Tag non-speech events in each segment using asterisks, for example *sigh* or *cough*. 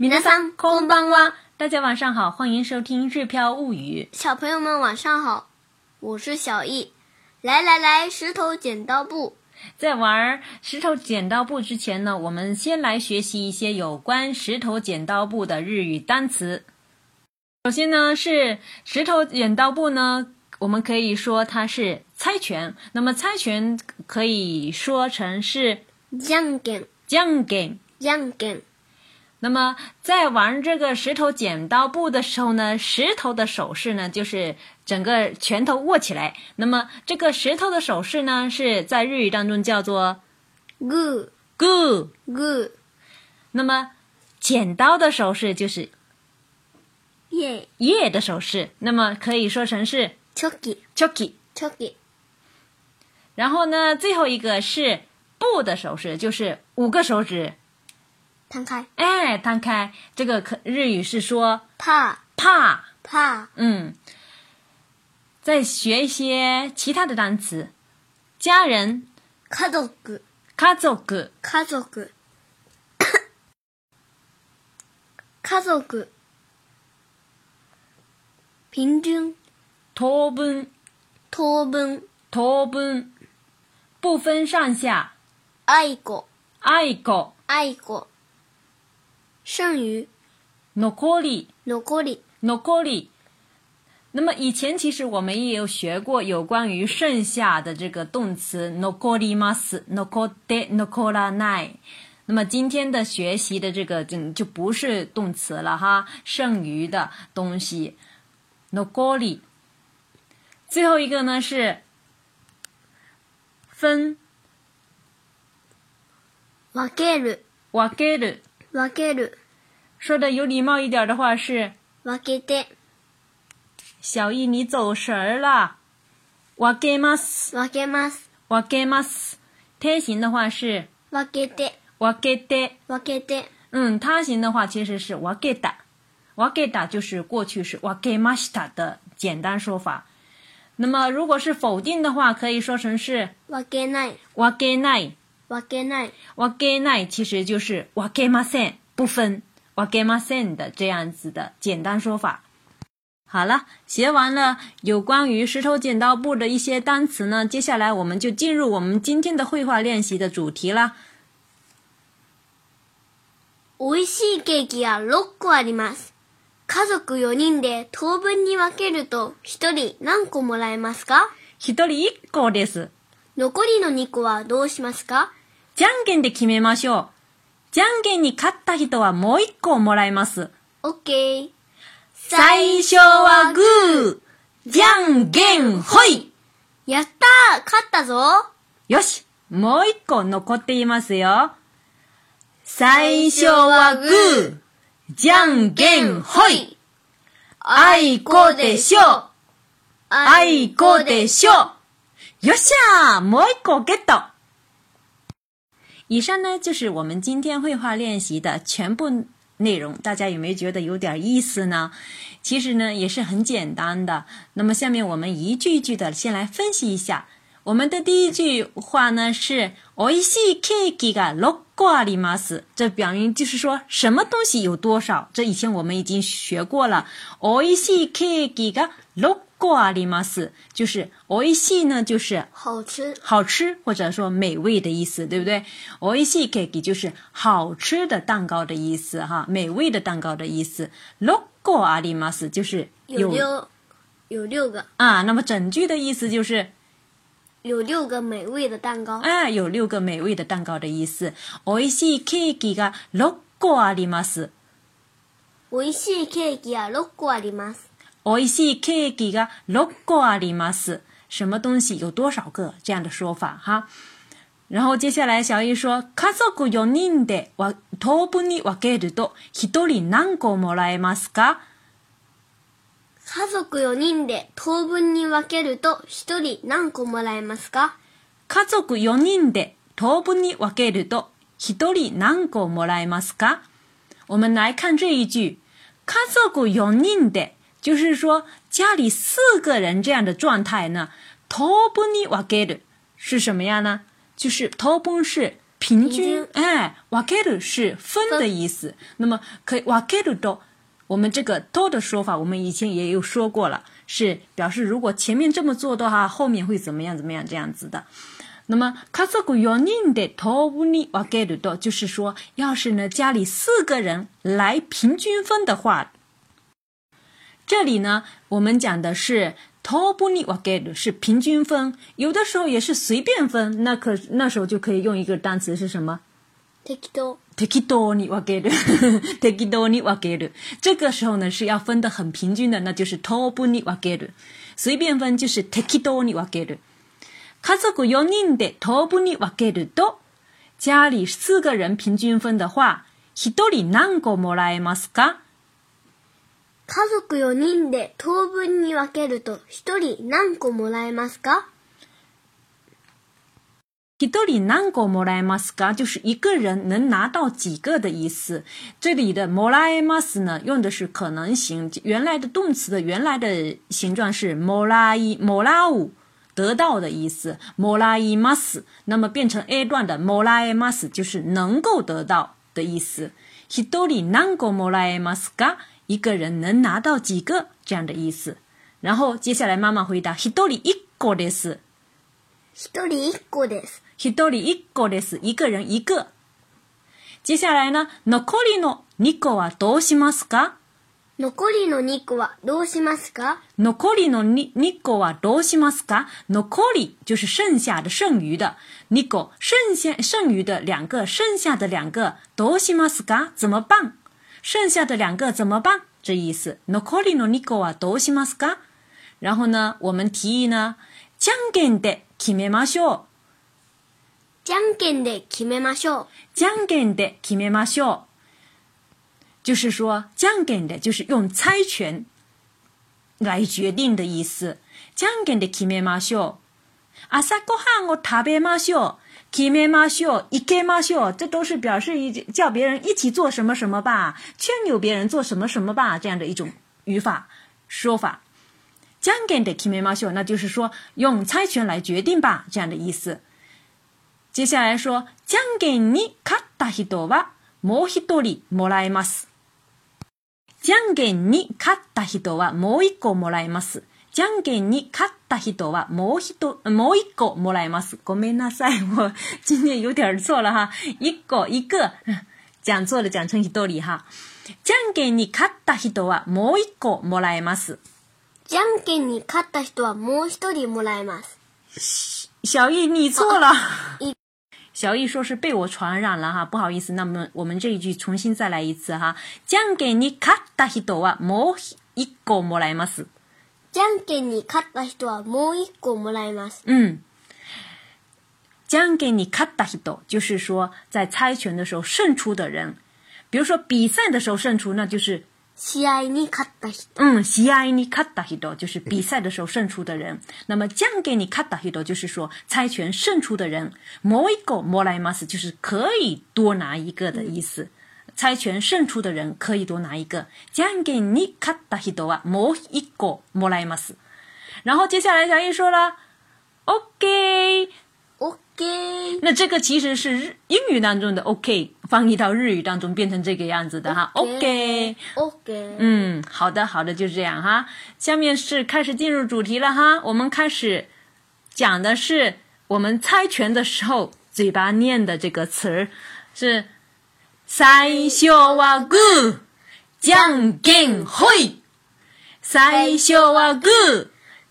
米娜桑，空んは。大家晚上好，欢迎收听《日飘物语》。小朋友们晚上好，我是小易。来来来，石头剪刀布。在玩石头剪刀布之前呢，我们先来学习一些有关石头剪刀布的日语单词。首先呢是石头剪刀布呢，我们可以说它是猜拳。那么猜拳可以说成是じゃんけん、じ那么，在玩这个石头剪刀布的时候呢，石头的手势呢就是整个拳头握起来。那么，这个石头的手势呢是在日语当中叫做 g g g 那么，剪刀的手势就是 “ye ye” 的手势。那么，可以说成是 “choki choki choki”。然后呢，最后一个是布的手势，就是五个手指。摊开，哎，摊开，这个可日语是说怕怕怕，嗯。再学一些其他的单词，家人，家族，家族，家族，家 *coughs* 族，平均，等分，等分，等分，不分上下，爱狗，爱狗，爱狗。剩余，no kori，no kori，no kori。那么以前其实我们也有学过有关于剩下的这个动词 no kori mas，no kote，no kora ni。那么今天的学习的这个就就不是动词了哈，剩余的东西 no kori。最后一个呢是分，wakaru，wakaru。分ける。说的有礼貌一点的话是。分けて。小易，你走神儿了。分けます。分けます。分けます。天形的话是。分けて。分けて。分けて。嗯，他形的话其实是分けた。分けた就是过去式分けました的简单说法。那么如果是否定的话，可以说成是。分けない。分けない。分けない。分けない其实就是分けません、不分、分けません的这样子的简单说法。好了，学完了有关于石头剪刀布的一些单词呢，接下来我们就进入我们今天的绘画练习的主题啦。おいしいケーキが6個あります。家族4人で当分に分けると1人何個もらえますか ?1 人1個です。残りの2個はどうしますかじゃんけんで決めましょう。じゃんけんに勝った人はもう一個もらえます。オッケー。最初はグー、じゃんけんほいやったー勝ったぞよしもう一個残っていますよ。最初はグー、じゃんけんほいあいこでしょあいこでしょよっしゃーもう一個ゲット以上呢就是我们今天绘画练习的全部内容，大家有没有觉得有点意思呢？其实呢也是很简单的。那么下面我们一句一句的先来分析一下。我们的第一句话呢是 o いしい e ー i が a logu a m s 这表明就是说什么东西有多少。这以前我们已经学过了 o いしい e ー i が a l o 过阿里马斯就是おいしい呢，就是好吃、好吃或者说美味的意思，对不对？おいしいケーキ就是好吃的蛋糕的意思，哈，美味的蛋糕的意思。六个啊，imas 就是有有六个啊。那么整句的意思就是有六个美味的蛋糕啊，有六个美味的蛋糕的意思。おいしいケーキが六個あります。おいしいケーキが六個あります。美味しいケーキが6個あります。什么东西有多少个？这样的说法哈。然后接下来小易说，家族4人で当分に分けると1人何個もらえますか？家族4人で当分に分けると1人何個もらえますか？家族4人で当分に分けると1人何個もらえますか？我们来看这一句，家族4人で。就是说，家里四个人这样的状态呢，toboni w a k 是什么样呢？就是 t o b o n 是平均，哎 w a k 是分的意思。那么，可以 w a k 多，我们这个多的说法，我们以前也有说过了，是表示如果前面这么做的话，后面会怎么样？怎么样？这样子的。那么，kasaku y o n i t o o w a k 多，就是说，要是呢，家里四个人来平均分的话。这里呢，我们讲的是 t o トーブニワゲル，是平均分。有的时候也是随便分，那可那时候就可以用一个单词是什么？適当。to に分ける。適当に分ける。这个时候呢是要分的很平均的，那就是トーブニワゲル。随便分就是適当に分ける。家族四人的ト o ブニワゲル多，家里四个人平均分的话，一人何個もらえますか。家族4人で当分に分けると1人何個もらえますか一人何個もらえますか就是一个人能拿到几个的意思。这里的もらえます呢，用的是可能性。原来的动词的原来的形状是もらい、もらう。得到的意思，もらいます。那么变成 A 段的もらえます就是能够得到的意思。一人何個もらえますか？一个人能拿到几个这样的意思。然后接下来妈妈回答：一人一個です。一人一個です。一人一個です。一个人一个。接下来呢？残りの二個はどうしますか？残りの二個はどうしますか？残りの二個はどうしますか？残り就是剩下的、剩余的。二個剩下剩余的两个，剩下的两个どうしますか？怎么办？剩下的两个怎么办？这意思。残りの二個はどうしますか？然后呢，我们提议呢，じゃんけんで決めましょう。じゃんけんで決めましょう。じゃんけんで決めましょう。就是说，じゃんけんで就是用猜拳来决定的意思。じゃんけんで決めましょう。朝ごはんを食べましょう。きめましょう、いきましょう，这都是表示一叫别人一起做什么什么吧，劝诱别人做什么什么吧，这样的一种语法说法。将ゲンできめましょ o 那就是说用猜拳来决定吧，这样的意思。接下来说，将ゲンに勝った人はもう一人もらえます。将ゲンに勝った人はもう一個もらえます。じゃんけんに勝った人はもう一、もう一個もらえます。ごめんなさい。我今年有点错了哈。一個、一個。讲错了、讲成一人哈。じゃんけんに勝った人はもう一個もらえます。じゃんけんに勝った人はもう一人もらえます。小易，你错了。小易说是被我传染了哈，不好意思。那么我们这一句重新再来一次哈。じゃんけんに勝った人はもう一個もらえます。じゃんけんに勝った人はもう一個もらえます。ん。じゃんけんに勝った人，就是说在猜拳的时候胜出的人。比如说比赛的时候胜出，那就是試合に勝った人。嗯，試合に勝った人就是比赛的时候胜出的人。那么じゃんけんに勝った人就是说猜拳胜出的人。もう一個もらいます就是可以多拿一个的意思。嗯猜拳胜出的人可以多拿一个。将给你卡达西多啊，摸一个莫莱马斯。然后接下来小易说了，OK，OK。那这个其实是日英语当中的 OK，翻译到日语当中变成这个样子的哈。OK，OK。嗯，好的，好的，就是这样哈。下面是开始进入主题了哈，我们开始讲的是我们猜拳的时候嘴巴念的这个词儿是。“三消哇古，将剑会。三消哇古，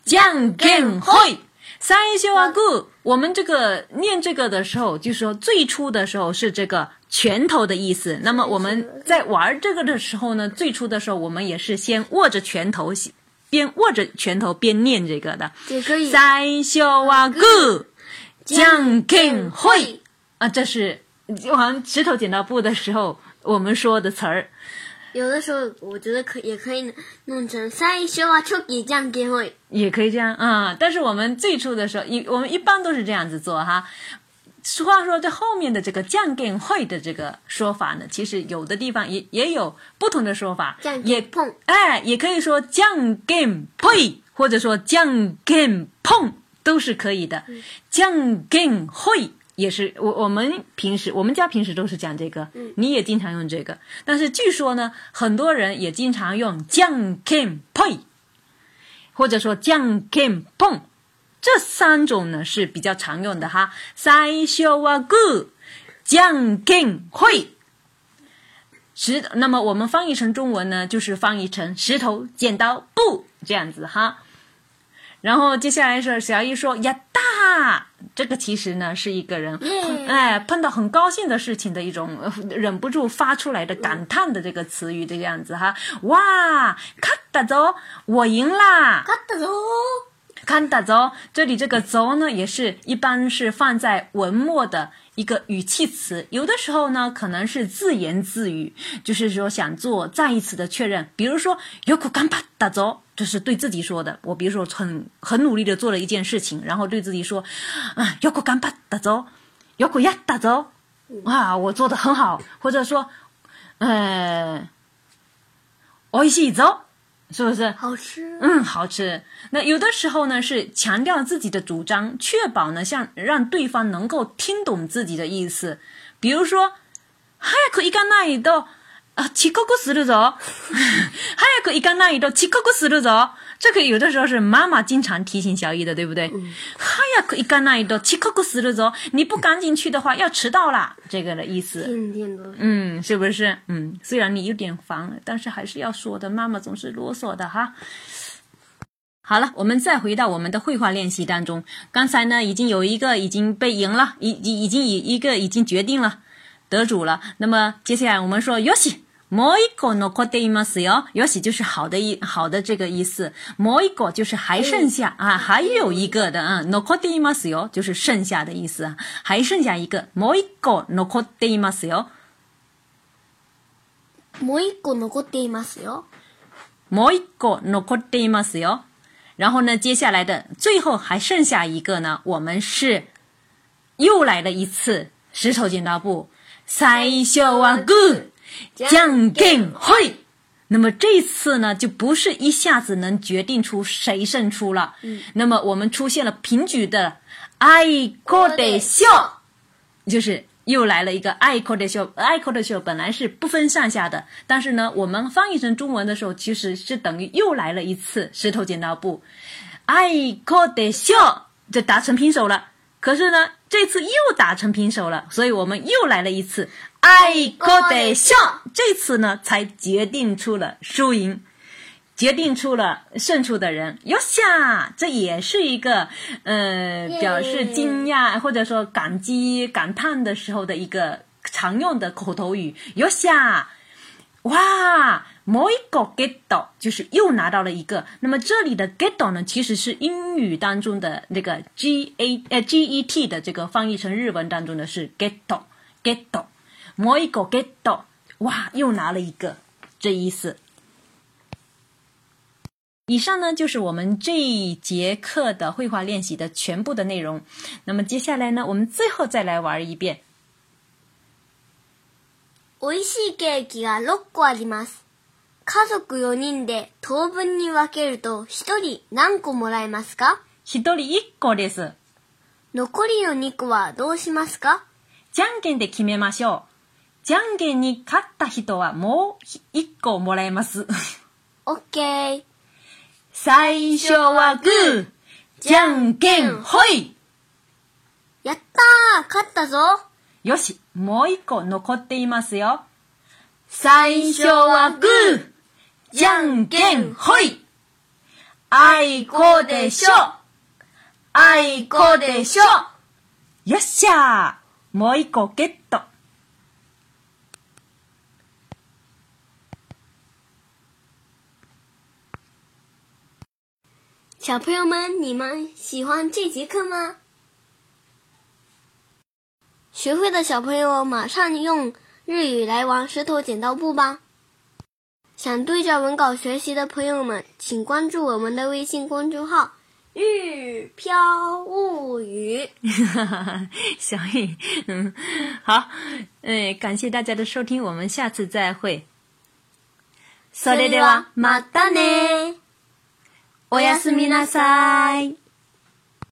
将剑会。三消哇古。”我们这个念这个的时候，就是说最初的时候是这个拳头的意思。那么我们在玩这个的时候呢，最初的时候我们也是先握着拳头，边握着拳头边念这个的。“三消哇古，将剑会。啊，这是。就好像石头剪刀布的时候，我们说的词儿，有的时候我觉得可也可以弄成三一学完就给降给会，也可以这样啊。但是我们最初的时候，一我们一般都是这样子做哈。俗话说，这后面的这个降跟会的这个说法呢，其实有的地方也也有不同的说法，也碰哎，也可以说降跟会，碰，或者说降跟碰都是可以的，降跟会。也是我我们平时我们家平时都是讲这个，你也经常用这个。但是据说呢，很多人也经常用 “jiang n g 或者说 “jiang n g 这三种呢是比较常用的哈。三小娃哥，jiang keng i 石。那么我们翻译成中文呢，就是翻译成“石头剪刀布”这样子哈。然后接下来是小姨说呀大，这个其实呢是一个人，哎碰到很高兴的事情的一种忍不住发出来的感叹的这个词语这个样子哈，哇，卡达走，我赢啦，卡达走。看打走，这里这个走呢，也是一般是放在文末的一个语气词。有的时候呢，可能是自言自语，就是说想做再一次的确认。比如说，有苦干巴打走，这是对自己说的。我比如说很很努力的做了一件事情，然后对自己说，啊，有苦干巴打走，有苦呀打走，啊，我做的很好。或者说，嗯，いしい走。是不是好吃？嗯，好吃。那有的时候呢，是强调自己的主张，确保呢，像让对方能够听懂自己的意思。比如说，早く行かないと、あ、遅刻するぞ。早く行かないと、遅刻するぞ。这个有的时候是妈妈经常提醒小易的，对不对？哈呀，一干那一堆，七刻过十了走，你不赶紧去的话要迟到了，这个的意思。嗯，是不是？嗯，虽然你有点烦，但是还是要说的，妈妈总是啰嗦的哈。好了，我们再回到我们的绘画练习当中。刚才呢，已经有一个已经被赢了，已已已经以一个已经决定了得主了。那么接下来我们说 y o もう一個残っていますよ，也许就是好的一好的这个意思。もう一個就是还剩下啊，还有一个的嗯，残っていますよ就是剩下的意思啊，还剩下一个。もう一個残っていますよ。もう一個残っていますよ。然后呢，接下来的最后还剩下一个呢，我们是又来了一次石头剪刀布，三、二、一，好。将定会。那么这次呢，就不是一下子能决定出谁胜出了。嗯，那么我们出现了平局的，爱克的笑，就是又来了一个爱克的笑。爱克的笑本来是不分上下的，但是呢，我们翻译成中文的时候，其实是等于又来了一次石头剪刀布，爱克的笑就打成平手了。可是呢，这次又打成平手了，所以我们又来了一次。爱过的笑，这次呢才决定出了输赢，决定出了胜出的人。又下，这也是一个，呃，表示惊讶或者说感激感叹的时候的一个常用的口头语。又下，哇，もう一個ゲット，就是又拿到了一个。那么这里的ゲット呢，其实是英语当中的那个 G A 呃 G E T 的这个翻译成日文当中的是ゲ到トゲ t ト。もう一個ゲット。哇，又拿了一个，这意思。以上呢就是我们这一节课的绘画练习的全部的内容。那么接下来呢，我们最后再来玩一遍。美味しいケーキが6個あります。家族4人で当分に分けると1人何個もらえますか ?1 人1個です。残りの2個はどうしますかじゃんけんで決めましょう。じゃんけんに勝った人はもう一個もらえます。オッケー。最初はグー、じゃんけんほいやったー勝ったぞよし、もう一個残っていますよ。最初はグー、じゃんけんほいあいこでしょあいこでしょよっしゃーもう一個ゲット小朋友们，你们喜欢这节课吗？学会的小朋友马上用日语来玩石头剪刀布吧！想对着文稿学习的朋友们，请关注我们的微信公众号“日飘物语”。*laughs* 小雨，嗯，好，嗯，感谢大家的收听，我们下次再会。それではまたね。おやすみなさい。